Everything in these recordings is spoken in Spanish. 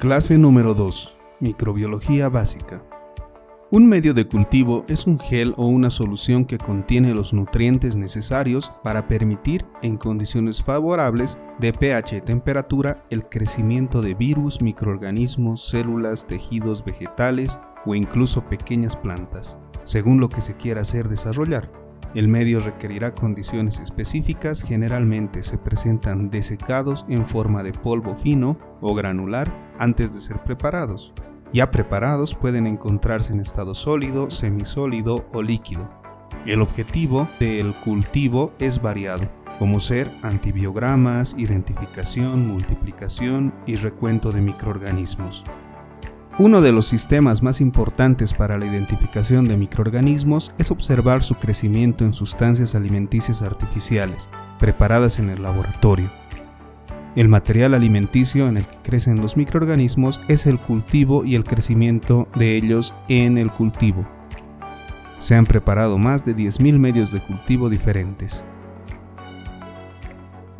Clase número 2. Microbiología básica. Un medio de cultivo es un gel o una solución que contiene los nutrientes necesarios para permitir, en condiciones favorables de pH y temperatura, el crecimiento de virus, microorganismos, células, tejidos vegetales o incluso pequeñas plantas, según lo que se quiera hacer desarrollar. El medio requerirá condiciones específicas, generalmente se presentan desecados en forma de polvo fino o granular antes de ser preparados. Ya preparados pueden encontrarse en estado sólido, semisólido o líquido. El objetivo del cultivo es variado, como ser antibiogramas, identificación, multiplicación y recuento de microorganismos. Uno de los sistemas más importantes para la identificación de microorganismos es observar su crecimiento en sustancias alimenticias artificiales, preparadas en el laboratorio. El material alimenticio en el que crecen los microorganismos es el cultivo y el crecimiento de ellos en el cultivo. Se han preparado más de 10.000 medios de cultivo diferentes.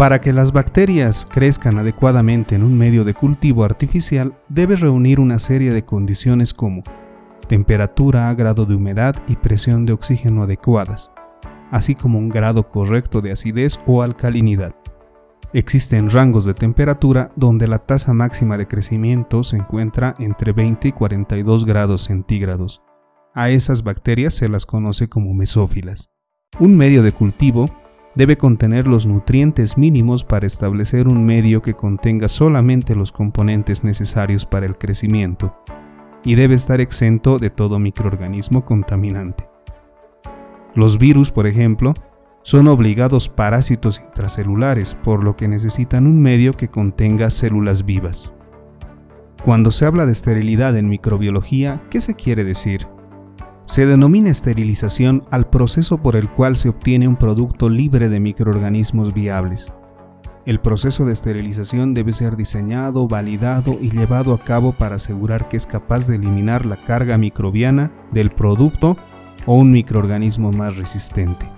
Para que las bacterias crezcan adecuadamente en un medio de cultivo artificial, debe reunir una serie de condiciones como temperatura, grado de humedad y presión de oxígeno adecuadas, así como un grado correcto de acidez o alcalinidad. Existen rangos de temperatura donde la tasa máxima de crecimiento se encuentra entre 20 y 42 grados centígrados. A esas bacterias se las conoce como mesófilas. Un medio de cultivo debe contener los nutrientes mínimos para establecer un medio que contenga solamente los componentes necesarios para el crecimiento y debe estar exento de todo microorganismo contaminante. Los virus, por ejemplo, son obligados parásitos intracelulares, por lo que necesitan un medio que contenga células vivas. Cuando se habla de esterilidad en microbiología, ¿qué se quiere decir? Se denomina esterilización al proceso por el cual se obtiene un producto libre de microorganismos viables. El proceso de esterilización debe ser diseñado, validado y llevado a cabo para asegurar que es capaz de eliminar la carga microbiana del producto o un microorganismo más resistente.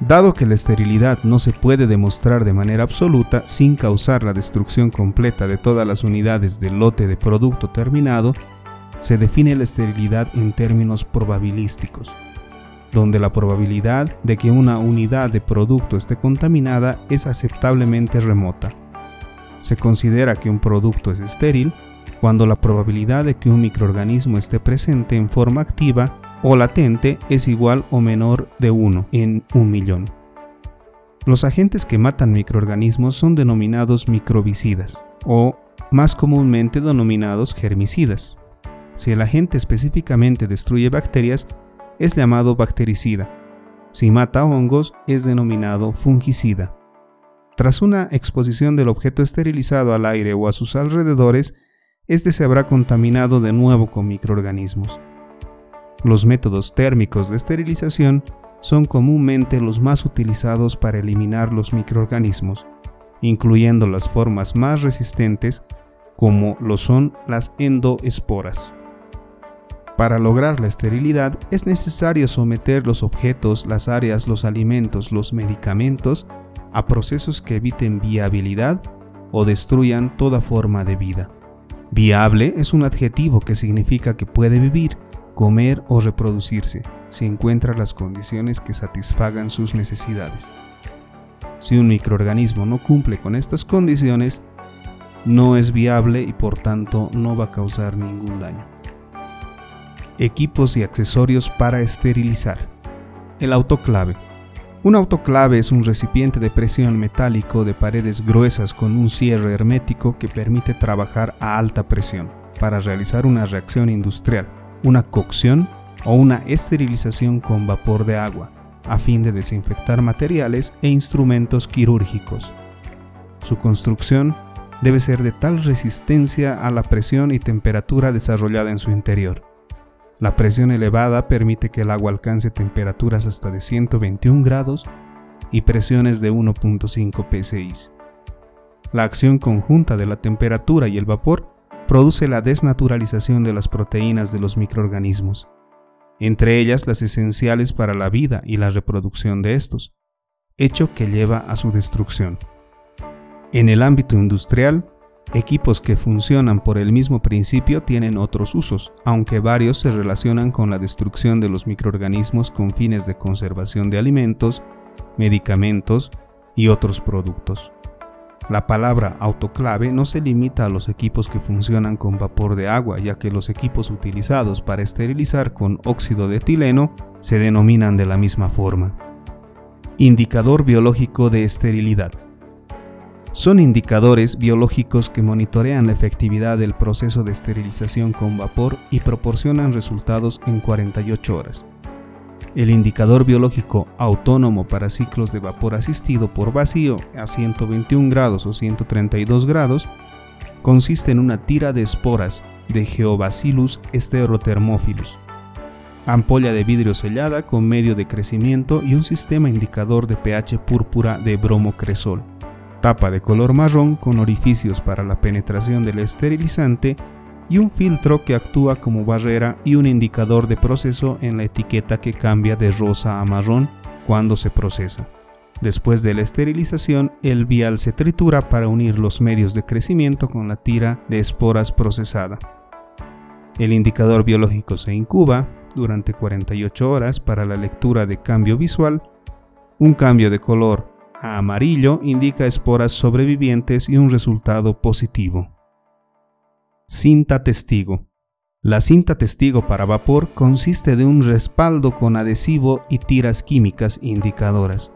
Dado que la esterilidad no se puede demostrar de manera absoluta sin causar la destrucción completa de todas las unidades del lote de producto terminado, se define la esterilidad en términos probabilísticos, donde la probabilidad de que una unidad de producto esté contaminada es aceptablemente remota. Se considera que un producto es estéril cuando la probabilidad de que un microorganismo esté presente en forma activa o latente es igual o menor de 1 en un millón. Los agentes que matan microorganismos son denominados microbicidas o más comúnmente denominados germicidas. Si el agente específicamente destruye bacterias, es llamado bactericida. Si mata hongos, es denominado fungicida. Tras una exposición del objeto esterilizado al aire o a sus alrededores, este se habrá contaminado de nuevo con microorganismos. Los métodos térmicos de esterilización son comúnmente los más utilizados para eliminar los microorganismos, incluyendo las formas más resistentes como lo son las endoesporas. Para lograr la esterilidad es necesario someter los objetos, las áreas, los alimentos, los medicamentos a procesos que eviten viabilidad o destruyan toda forma de vida. Viable es un adjetivo que significa que puede vivir, comer o reproducirse si encuentra las condiciones que satisfagan sus necesidades. Si un microorganismo no cumple con estas condiciones, no es viable y por tanto no va a causar ningún daño. Equipos y accesorios para esterilizar. El autoclave. Un autoclave es un recipiente de presión metálico de paredes gruesas con un cierre hermético que permite trabajar a alta presión para realizar una reacción industrial una cocción o una esterilización con vapor de agua, a fin de desinfectar materiales e instrumentos quirúrgicos. Su construcción debe ser de tal resistencia a la presión y temperatura desarrollada en su interior. La presión elevada permite que el agua alcance temperaturas hasta de 121 grados y presiones de 1.5 psi. La acción conjunta de la temperatura y el vapor produce la desnaturalización de las proteínas de los microorganismos, entre ellas las esenciales para la vida y la reproducción de estos, hecho que lleva a su destrucción. En el ámbito industrial, Equipos que funcionan por el mismo principio tienen otros usos, aunque varios se relacionan con la destrucción de los microorganismos con fines de conservación de alimentos, medicamentos y otros productos. La palabra autoclave no se limita a los equipos que funcionan con vapor de agua, ya que los equipos utilizados para esterilizar con óxido de etileno se denominan de la misma forma. Indicador biológico de esterilidad. Son indicadores biológicos que monitorean la efectividad del proceso de esterilización con vapor y proporcionan resultados en 48 horas. El indicador biológico autónomo para ciclos de vapor asistido por vacío a 121 grados o 132 grados consiste en una tira de esporas de Geobacillus sterothermophilus, ampolla de vidrio sellada con medio de crecimiento y un sistema indicador de pH púrpura de bromocresol, tapa de color marrón con orificios para la penetración del esterilizante y un filtro que actúa como barrera y un indicador de proceso en la etiqueta que cambia de rosa a marrón cuando se procesa. Después de la esterilización, el vial se tritura para unir los medios de crecimiento con la tira de esporas procesada. El indicador biológico se incuba durante 48 horas para la lectura de cambio visual. Un cambio de color a amarillo indica esporas sobrevivientes y un resultado positivo. Cinta testigo. La cinta testigo para vapor consiste de un respaldo con adhesivo y tiras químicas indicadoras.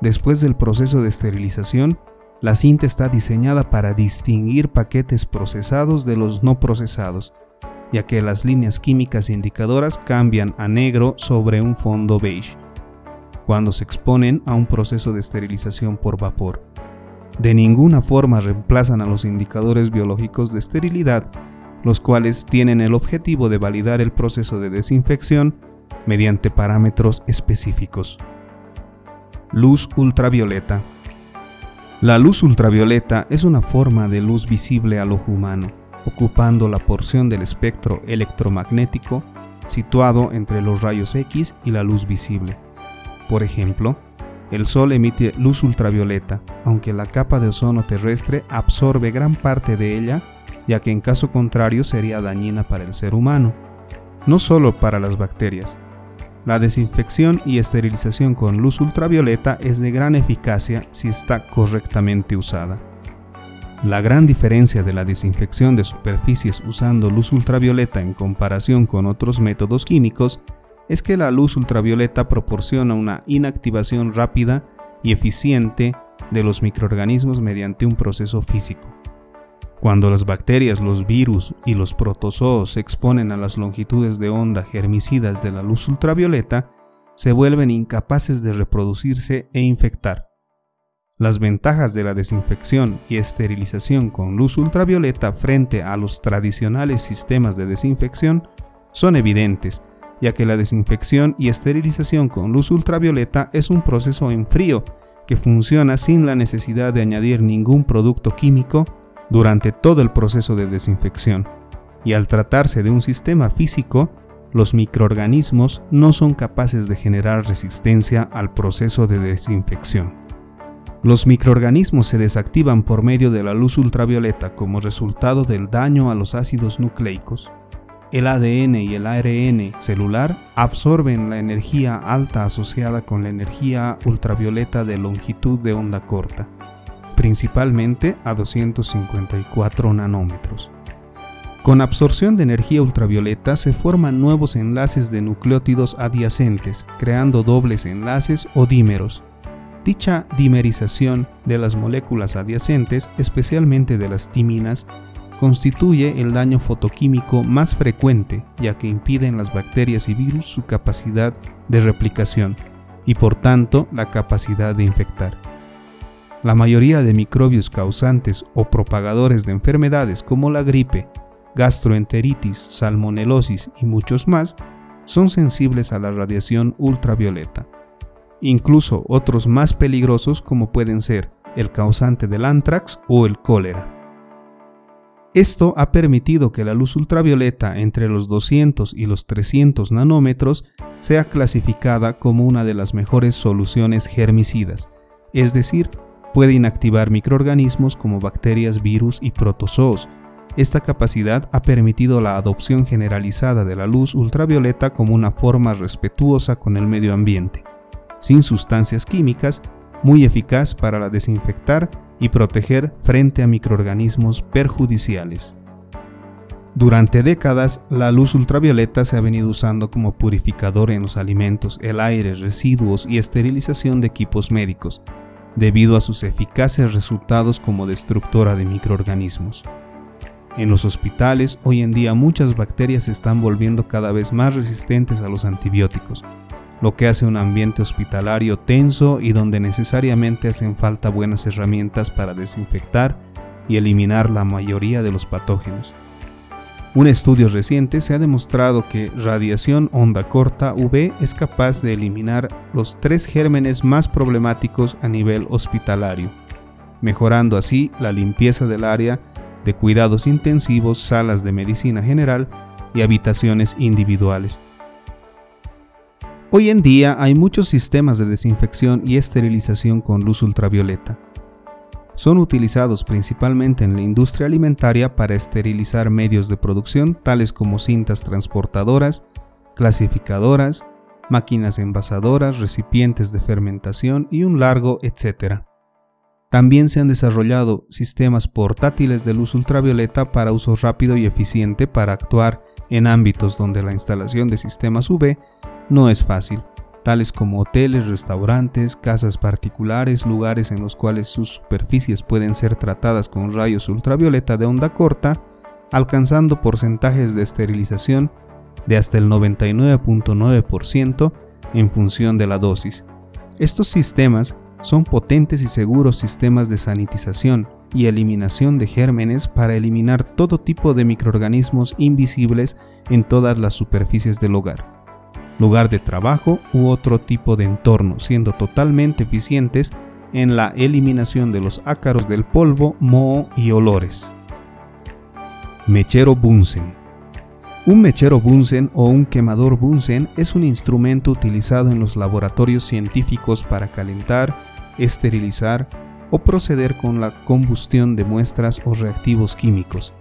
Después del proceso de esterilización, la cinta está diseñada para distinguir paquetes procesados de los no procesados, ya que las líneas químicas indicadoras cambian a negro sobre un fondo beige cuando se exponen a un proceso de esterilización por vapor de ninguna forma reemplazan a los indicadores biológicos de esterilidad, los cuales tienen el objetivo de validar el proceso de desinfección mediante parámetros específicos. Luz ultravioleta. La luz ultravioleta es una forma de luz visible al ojo humano, ocupando la porción del espectro electromagnético situado entre los rayos X y la luz visible. Por ejemplo, el Sol emite luz ultravioleta, aunque la capa de ozono terrestre absorbe gran parte de ella, ya que en caso contrario sería dañina para el ser humano, no solo para las bacterias. La desinfección y esterilización con luz ultravioleta es de gran eficacia si está correctamente usada. La gran diferencia de la desinfección de superficies usando luz ultravioleta en comparación con otros métodos químicos es que la luz ultravioleta proporciona una inactivación rápida y eficiente de los microorganismos mediante un proceso físico. Cuando las bacterias, los virus y los protozoos se exponen a las longitudes de onda germicidas de la luz ultravioleta, se vuelven incapaces de reproducirse e infectar. Las ventajas de la desinfección y esterilización con luz ultravioleta frente a los tradicionales sistemas de desinfección son evidentes ya que la desinfección y esterilización con luz ultravioleta es un proceso en frío que funciona sin la necesidad de añadir ningún producto químico durante todo el proceso de desinfección. Y al tratarse de un sistema físico, los microorganismos no son capaces de generar resistencia al proceso de desinfección. Los microorganismos se desactivan por medio de la luz ultravioleta como resultado del daño a los ácidos nucleicos, el ADN y el ARN celular absorben la energía alta asociada con la energía ultravioleta de longitud de onda corta, principalmente a 254 nanómetros. Con absorción de energía ultravioleta se forman nuevos enlaces de nucleótidos adyacentes, creando dobles enlaces o dímeros. Dicha dimerización de las moléculas adyacentes, especialmente de las timinas, constituye el daño fotoquímico más frecuente ya que impide en las bacterias y virus su capacidad de replicación y por tanto la capacidad de infectar. La mayoría de microbios causantes o propagadores de enfermedades como la gripe, gastroenteritis, salmonelosis y muchos más son sensibles a la radiación ultravioleta. Incluso otros más peligrosos como pueden ser el causante del anthrax o el cólera. Esto ha permitido que la luz ultravioleta entre los 200 y los 300 nanómetros sea clasificada como una de las mejores soluciones germicidas, es decir, puede inactivar microorganismos como bacterias, virus y protozoos. Esta capacidad ha permitido la adopción generalizada de la luz ultravioleta como una forma respetuosa con el medio ambiente, sin sustancias químicas, muy eficaz para desinfectar y proteger frente a microorganismos perjudiciales. Durante décadas, la luz ultravioleta se ha venido usando como purificador en los alimentos, el aire, residuos y esterilización de equipos médicos, debido a sus eficaces resultados como destructora de microorganismos. En los hospitales, hoy en día muchas bacterias se están volviendo cada vez más resistentes a los antibióticos, lo que hace un ambiente hospitalario tenso y donde necesariamente hacen falta buenas herramientas para desinfectar y eliminar la mayoría de los patógenos. Un estudio reciente se ha demostrado que radiación onda corta UV es capaz de eliminar los tres gérmenes más problemáticos a nivel hospitalario, mejorando así la limpieza del área de cuidados intensivos, salas de medicina general y habitaciones individuales. Hoy en día hay muchos sistemas de desinfección y esterilización con luz ultravioleta son utilizados principalmente en la industria alimentaria para esterilizar medios de producción tales como cintas transportadoras, clasificadoras, máquinas envasadoras, recipientes de fermentación y un largo etcétera. También se han desarrollado sistemas portátiles de luz ultravioleta para uso rápido y eficiente para actuar en ámbitos donde la instalación de sistemas UV no es fácil tales como hoteles, restaurantes, casas particulares, lugares en los cuales sus superficies pueden ser tratadas con rayos ultravioleta de onda corta, alcanzando porcentajes de esterilización de hasta el 99.9% en función de la dosis. Estos sistemas son potentes y seguros sistemas de sanitización y eliminación de gérmenes para eliminar todo tipo de microorganismos invisibles en todas las superficies del hogar lugar de trabajo u otro tipo de entorno, siendo totalmente eficientes en la eliminación de los ácaros del polvo, moho y olores. Mechero Bunsen Un mechero Bunsen o un quemador Bunsen es un instrumento utilizado en los laboratorios científicos para calentar, esterilizar o proceder con la combustión de muestras o reactivos químicos.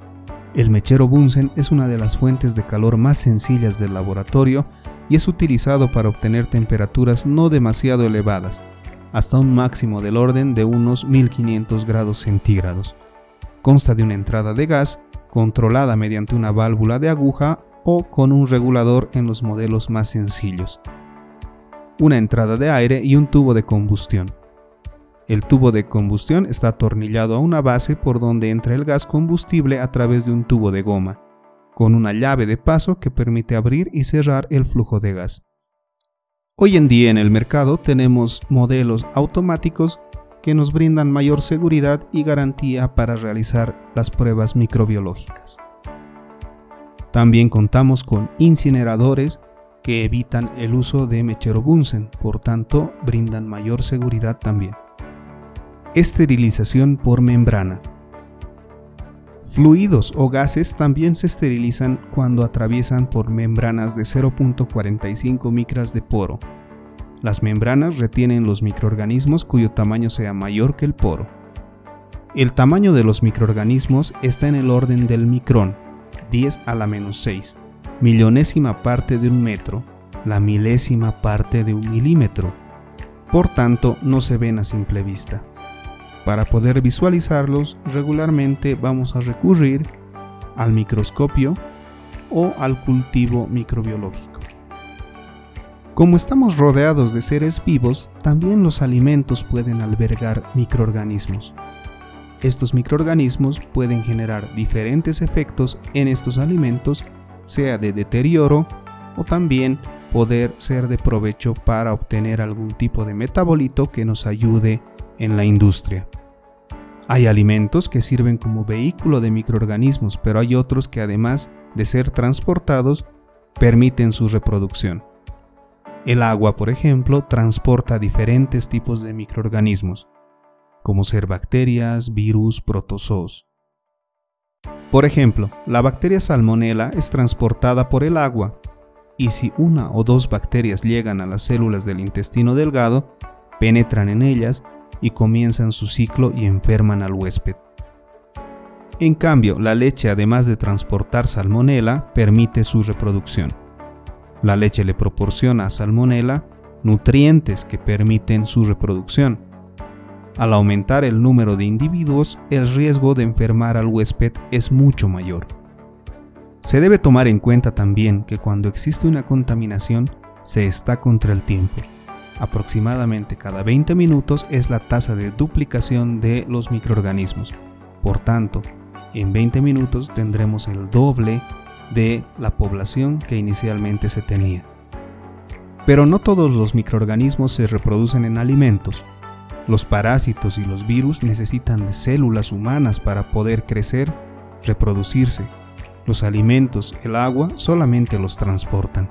El mechero Bunsen es una de las fuentes de calor más sencillas del laboratorio y es utilizado para obtener temperaturas no demasiado elevadas, hasta un máximo del orden de unos 1500 grados centígrados. Consta de una entrada de gas controlada mediante una válvula de aguja o con un regulador en los modelos más sencillos, una entrada de aire y un tubo de combustión. El tubo de combustión está atornillado a una base por donde entra el gas combustible a través de un tubo de goma con una llave de paso que permite abrir y cerrar el flujo de gas. Hoy en día en el mercado tenemos modelos automáticos que nos brindan mayor seguridad y garantía para realizar las pruebas microbiológicas. También contamos con incineradores que evitan el uso de mechero Bunsen, por tanto brindan mayor seguridad también. Esterilización por membrana. Fluidos o gases también se esterilizan cuando atraviesan por membranas de 0.45 micras de poro. Las membranas retienen los microorganismos cuyo tamaño sea mayor que el poro. El tamaño de los microorganismos está en el orden del micrón, 10 a la menos 6, millonésima parte de un metro, la milésima parte de un milímetro. Por tanto, no se ven a simple vista. Para poder visualizarlos regularmente vamos a recurrir al microscopio o al cultivo microbiológico. Como estamos rodeados de seres vivos, también los alimentos pueden albergar microorganismos. Estos microorganismos pueden generar diferentes efectos en estos alimentos, sea de deterioro o también poder ser de provecho para obtener algún tipo de metabolito que nos ayude en la industria. Hay alimentos que sirven como vehículo de microorganismos, pero hay otros que además de ser transportados, permiten su reproducción. El agua, por ejemplo, transporta diferentes tipos de microorganismos, como ser bacterias, virus, protozoos. Por ejemplo, la bacteria salmonella es transportada por el agua, y si una o dos bacterias llegan a las células del intestino delgado, penetran en ellas y comienzan su ciclo y enferman al huésped. En cambio, la leche, además de transportar salmonela, permite su reproducción. La leche le proporciona a salmonela nutrientes que permiten su reproducción. Al aumentar el número de individuos, el riesgo de enfermar al huésped es mucho mayor. Se debe tomar en cuenta también que cuando existe una contaminación, se está contra el tiempo. Aproximadamente cada 20 minutos es la tasa de duplicación de los microorganismos. Por tanto, en 20 minutos tendremos el doble de la población que inicialmente se tenía. Pero no todos los microorganismos se reproducen en alimentos. Los parásitos y los virus necesitan de células humanas para poder crecer, reproducirse. Los alimentos, el agua, solamente los transportan.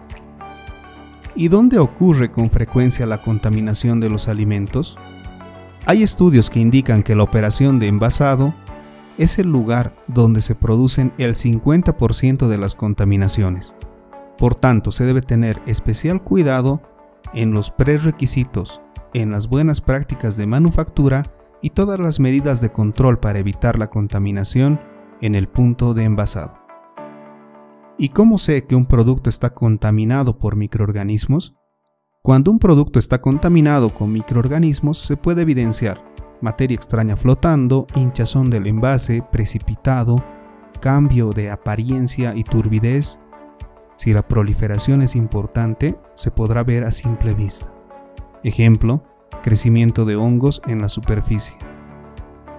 ¿Y dónde ocurre con frecuencia la contaminación de los alimentos? Hay estudios que indican que la operación de envasado es el lugar donde se producen el 50% de las contaminaciones. Por tanto, se debe tener especial cuidado en los prerequisitos, en las buenas prácticas de manufactura y todas las medidas de control para evitar la contaminación en el punto de envasado. ¿Y cómo sé que un producto está contaminado por microorganismos? Cuando un producto está contaminado con microorganismos se puede evidenciar materia extraña flotando, hinchazón del envase, precipitado, cambio de apariencia y turbidez. Si la proliferación es importante, se podrá ver a simple vista. Ejemplo, crecimiento de hongos en la superficie.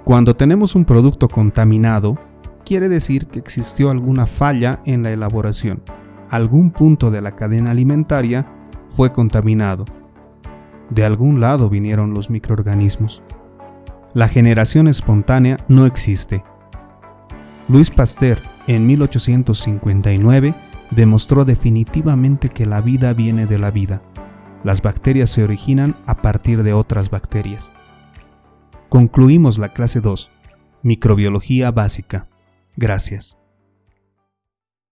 Cuando tenemos un producto contaminado, quiere decir que existió alguna falla en la elaboración. Algún punto de la cadena alimentaria fue contaminado. De algún lado vinieron los microorganismos. La generación espontánea no existe. Luis Pasteur, en 1859, demostró definitivamente que la vida viene de la vida. Las bacterias se originan a partir de otras bacterias. Concluimos la clase 2, Microbiología básica. Gracias.